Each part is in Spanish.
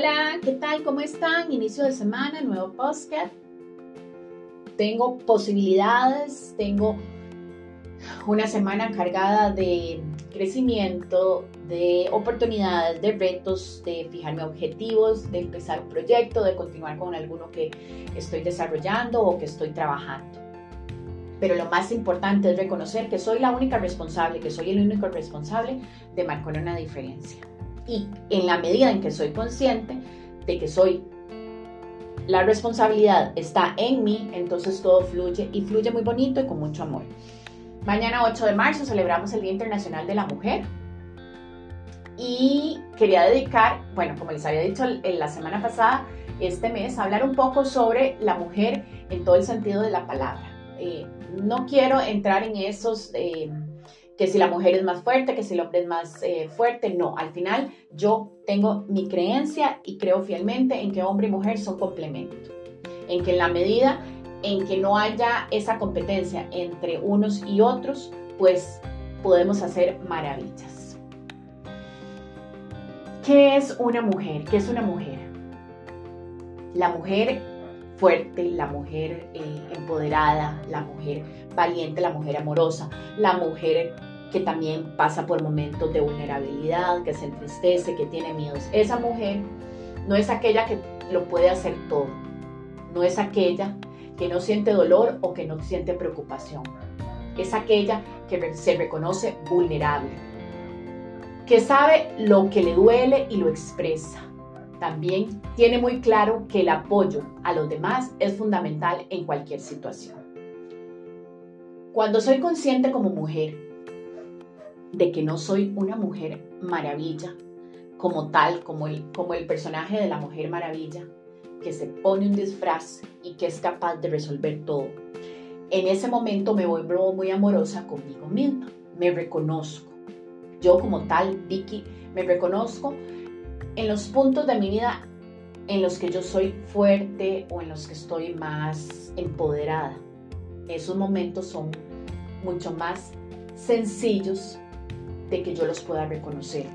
Hola, ¿qué tal? ¿Cómo están? Inicio de semana, nuevo podcast. Tengo posibilidades, tengo una semana cargada de crecimiento, de oportunidades, de retos, de fijarme objetivos, de empezar un proyecto, de continuar con alguno que estoy desarrollando o que estoy trabajando. Pero lo más importante es reconocer que soy la única responsable, que soy el único responsable de marcar una diferencia. Y en la medida en que soy consciente de que soy la responsabilidad está en mí, entonces todo fluye y fluye muy bonito y con mucho amor. Mañana 8 de marzo celebramos el Día Internacional de la Mujer y quería dedicar, bueno, como les había dicho en la semana pasada, este mes, hablar un poco sobre la mujer en todo el sentido de la palabra. Eh, no quiero entrar en esos, eh, que si la mujer es más fuerte, que si el hombre es más eh, fuerte, no, al final yo tengo mi creencia y creo fielmente en que hombre y mujer son complemento, en que en la medida en que no haya esa competencia entre unos y otros, pues podemos hacer maravillas. ¿Qué es una mujer? ¿Qué es una mujer? La mujer fuerte, la mujer eh, empoderada, la mujer valiente, la mujer amorosa, la mujer que también pasa por momentos de vulnerabilidad, que se entristece, que tiene miedos. Esa mujer no es aquella que lo puede hacer todo, no es aquella que no siente dolor o que no siente preocupación. Es aquella que se reconoce vulnerable, que sabe lo que le duele y lo expresa, también tiene muy claro que el apoyo a los demás es fundamental en cualquier situación. Cuando soy consciente como mujer de que no soy una mujer maravilla, como tal, como el, como el personaje de la mujer maravilla, que se pone un disfraz y que es capaz de resolver todo, en ese momento me vuelvo muy amorosa conmigo misma, me reconozco. Yo como tal, Vicky, me reconozco en los puntos de mi vida en los que yo soy fuerte o en los que estoy más empoderada. Esos momentos son mucho más sencillos de que yo los pueda reconocer.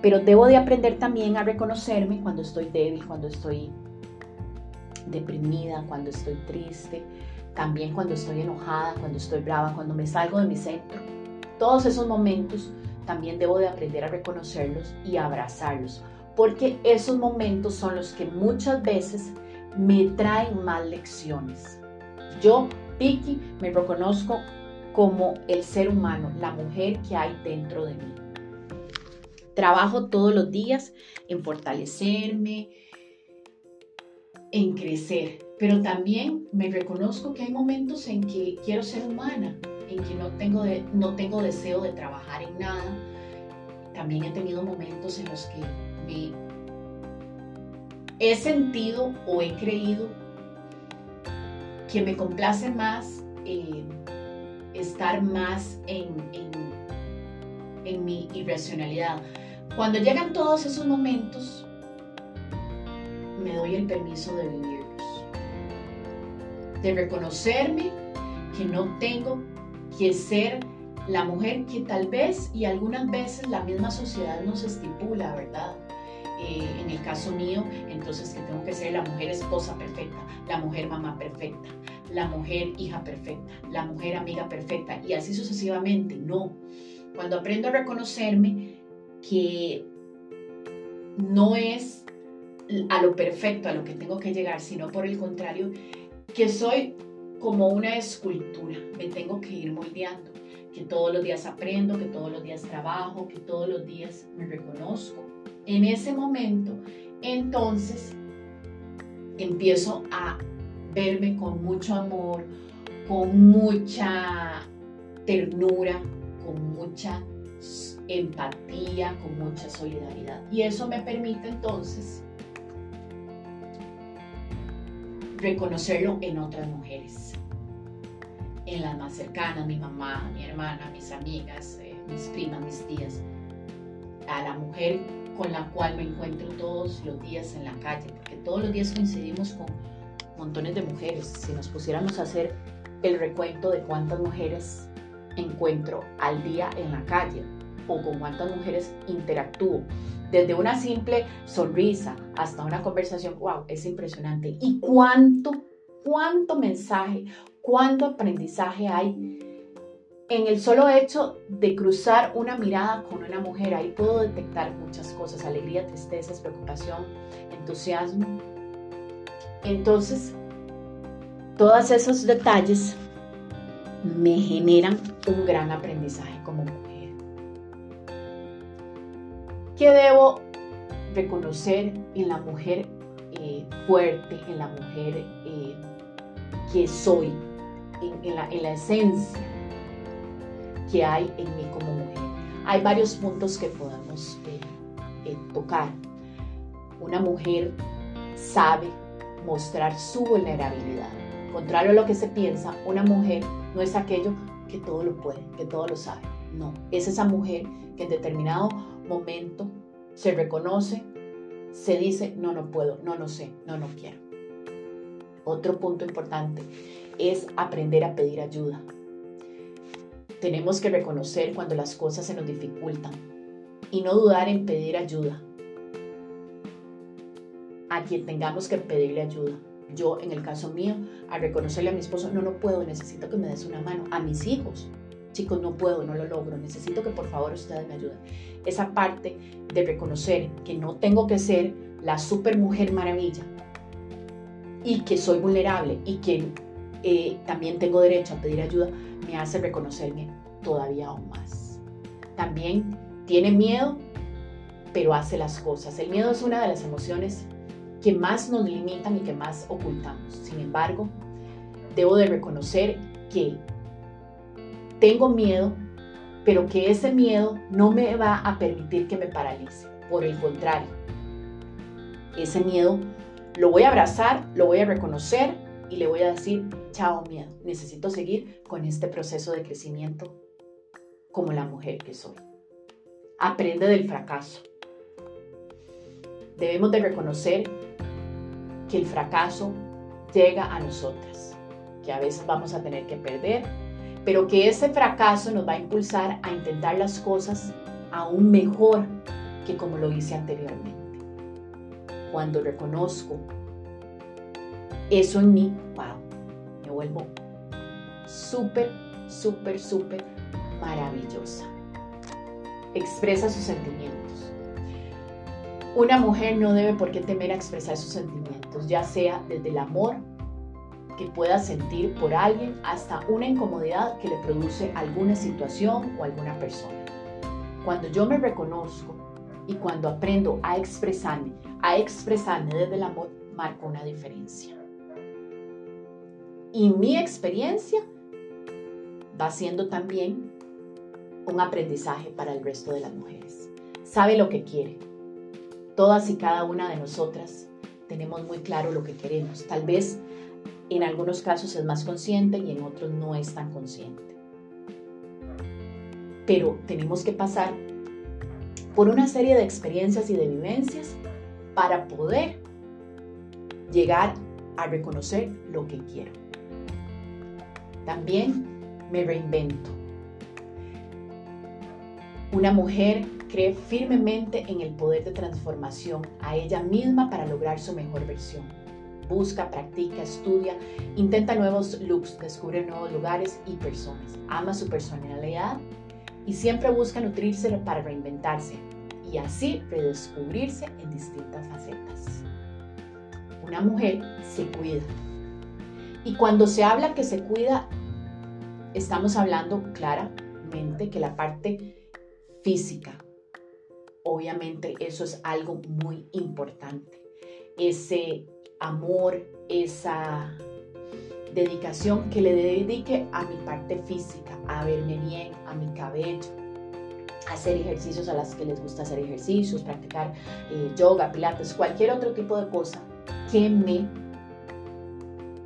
Pero debo de aprender también a reconocerme cuando estoy débil, cuando estoy deprimida, cuando estoy triste, también cuando estoy enojada, cuando estoy brava, cuando me salgo de mi centro. Todos esos momentos también debo de aprender a reconocerlos y abrazarlos, porque esos momentos son los que muchas veces me traen más lecciones. Yo, Vicky, me reconozco como el ser humano, la mujer que hay dentro de mí. Trabajo todos los días en fortalecerme, en crecer, pero también me reconozco que hay momentos en que quiero ser humana, en que no tengo, no tengo deseo de trabajar en nada. También he tenido momentos en los que he sentido o he creído que me complace más eh, estar más en, en mi irracionalidad. Cuando llegan todos esos momentos, me doy el permiso de vivirlos, de reconocerme que no tengo que ser la mujer que tal vez y algunas veces la misma sociedad nos estipula, ¿verdad? Eh, en el caso mío, entonces que tengo que ser la mujer esposa perfecta, la mujer mamá perfecta, la mujer hija perfecta, la mujer amiga perfecta y así sucesivamente. No, cuando aprendo a reconocerme que no es a lo perfecto, a lo que tengo que llegar, sino por el contrario, que soy como una escultura, me tengo que ir moldeando, que todos los días aprendo, que todos los días trabajo, que todos los días me reconozco en ese momento, entonces empiezo a verme con mucho amor, con mucha ternura, con mucha empatía, con mucha solidaridad. Y eso me permite entonces reconocerlo en otras mujeres, en las más cercanas, mi mamá, mi hermana, mis amigas, eh, mis primas, mis tías, a la mujer con la cual me encuentro todos los días en la calle, porque todos los días coincidimos con montones de mujeres. Si nos pusiéramos a hacer el recuento de cuántas mujeres encuentro al día en la calle, o con cuántas mujeres interactúo. Desde una simple sonrisa hasta una conversación, wow, es impresionante. Y cuánto, cuánto mensaje, cuánto aprendizaje hay en el solo hecho de cruzar una mirada con una mujer. Ahí puedo detectar muchas cosas, alegría, tristeza, preocupación, entusiasmo. Entonces, todos esos detalles me generan un gran aprendizaje como mujer. ¿Qué debo reconocer en la mujer eh, fuerte, en la mujer eh, que soy, en, la, esencia que hay en mí como mujer? Hay varios puntos que podemos eh, tocar. Una mujer sabe mostrar su vulnerabilidad Contrario a lo que se piensa, una mujer no es aquello que todo lo puede, que todo lo sabe. No, es esa mujer que en determinado momento se reconoce, se dice, no, no puedo, no, no sé, no, no quiero. Otro punto importante es aprender a pedir ayuda. Tenemos que reconocer cuando las cosas se nos dificultan y no dudar en pedir ayuda a quien tengamos que pedirle ayuda yo, en el caso mío, al reconocerle a mi esposo, no, no puedo, necesito que me des una mano. A mis hijos, chicos, no puedo, no lo logro, necesito que por favor ustedes me ayuden. Esa parte de reconocer que no tengo que ser la super mujer maravilla y que soy vulnerable y que eh, también tengo derecho a pedir ayuda, me hace reconocerme todavía aún más. También tiene miedo, pero hace las cosas. El miedo es una de las emociones que más nos limitan y que más ocultamos. Sin embargo, debo de reconocer que tengo miedo, pero que ese miedo no me va a permitir que me paralice. Por el contrario, ese miedo lo voy a abrazar, lo voy a reconocer y le voy a decir, chao miedo, necesito seguir con este proceso de crecimiento como la mujer que soy. Aprende del fracaso. Debemos de reconocer que el fracaso llega a nosotras, que a veces vamos a tener que perder, pero que ese fracaso nos va a impulsar a intentar las cosas aún mejor que como lo hice anteriormente. Cuando reconozco eso en mí, wow, me vuelvo súper, súper, súper maravillosa. Expresa sus sentimientos. Una mujer no debe por qué temer a expresar sus sentimientos, ya sea desde el amor que pueda sentir por alguien hasta una incomodidad que le produce alguna situación o alguna persona. Cuando yo me reconozco y cuando aprendo a expresarme, a expresarme desde el amor, marco una diferencia. Y mi experiencia va siendo también un aprendizaje para el resto de las mujeres. Sabe lo que quiere, Todas y cada una de nosotras tenemos muy claro lo que queremos. Tal vez en algunos casos es más consciente y en otros no es tan consciente. Pero tenemos que pasar por una serie de experiencias y de vivencias para poder llegar a reconocer lo que quiero. También me reinvento. Una mujer cree firmemente en el poder de transformación a ella misma para lograr su mejor versión. Busca, practica, estudia, intenta nuevos looks, descubre nuevos lugares y personas. Ama su personalidad y siempre busca nutrirse para reinventarse y así redescubrirse en distintas facetas. Una mujer se cuida. Y cuando se habla que se cuida, estamos hablando claramente que la parte física, obviamente eso es algo muy importante. Ese amor, esa dedicación que le dedique a mi parte física, a verme bien, a mi cabello, hacer ejercicios a las que les gusta hacer ejercicios, practicar eh, yoga, pilates, cualquier otro tipo de cosa que me,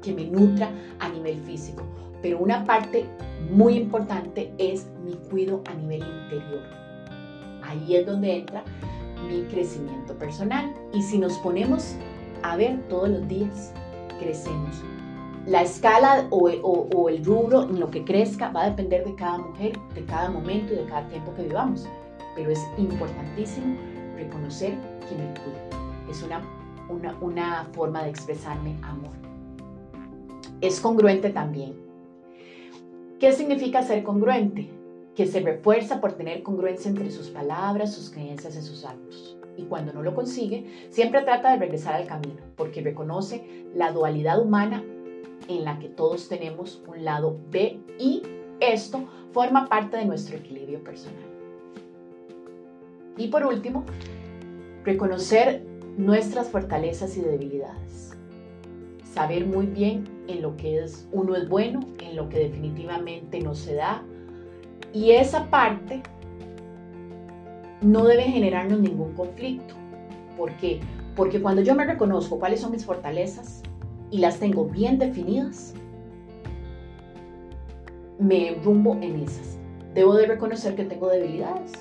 que me nutra a nivel físico. Pero una parte muy importante es mi cuido a nivel interior Ahí es donde entra mi crecimiento personal. Y si nos ponemos a ver todos los días, crecemos. La escala o, el rubro en lo que crezca va a depender de cada mujer, de cada momento y de cada tiempo que vivamos. pero es importantísimo reconocer que me cuido. Es una, una, una forma de expresarme amor. Es congruente también. ¿Qué significa ser congruente? Que se refuerza por tener congruencia entre sus palabras, sus creencias y sus actos. Y cuando no lo consigue, siempre trata de regresar al camino, porque reconoce la dualidad humana en la que todos tenemos un lado B y esto forma parte de nuestro equilibrio personal. Y por último, reconocer nuestras fortalezas y debilidades. Saber muy bien en lo que es, uno es bueno, en lo que definitivamente no se da. Y esa parte no debe generarnos ningún conflicto. ¿Por qué? Porque cuando yo me reconozco cuáles son mis fortalezas y las tengo bien definidas, me rumbo en esas. Debo de reconocer que tengo debilidades.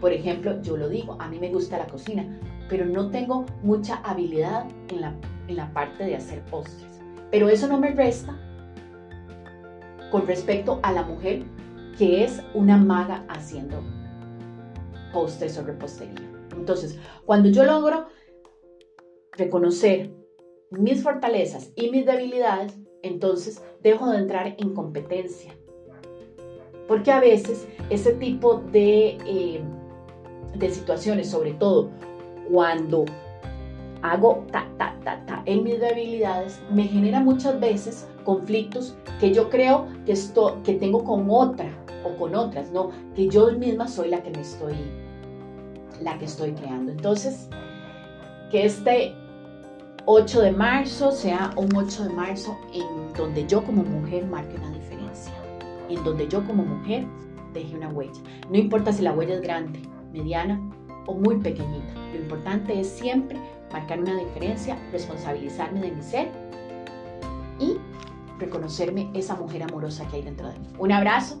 Por ejemplo, yo lo digo, a mí me gusta la cocina, pero no tengo mucha habilidad en la, en la parte de hacer postres. Pero eso no me resta con respecto a la mujer que es una maga haciendo postres o repostería. Entonces, cuando yo logro reconocer mis fortalezas y mis debilidades, entonces dejo de entrar en competencia. Porque a veces ese tipo de, eh, de situaciones, sobre todo cuando hago ta, ta, ta, ta en mis debilidades, me genera muchas veces conflictos que yo creo que, esto, que tengo con otra o con otras, no, que yo misma soy la que me estoy, la que estoy creando. Entonces, que este 8 de marzo sea un 8 de marzo en donde yo como mujer marque una diferencia, en donde yo como mujer deje una huella. No importa si la huella es grande, mediana o muy pequeñita, lo importante es siempre marcar una diferencia, responsabilizarme de mi ser y reconocerme esa mujer amorosa que hay dentro de mí. Un abrazo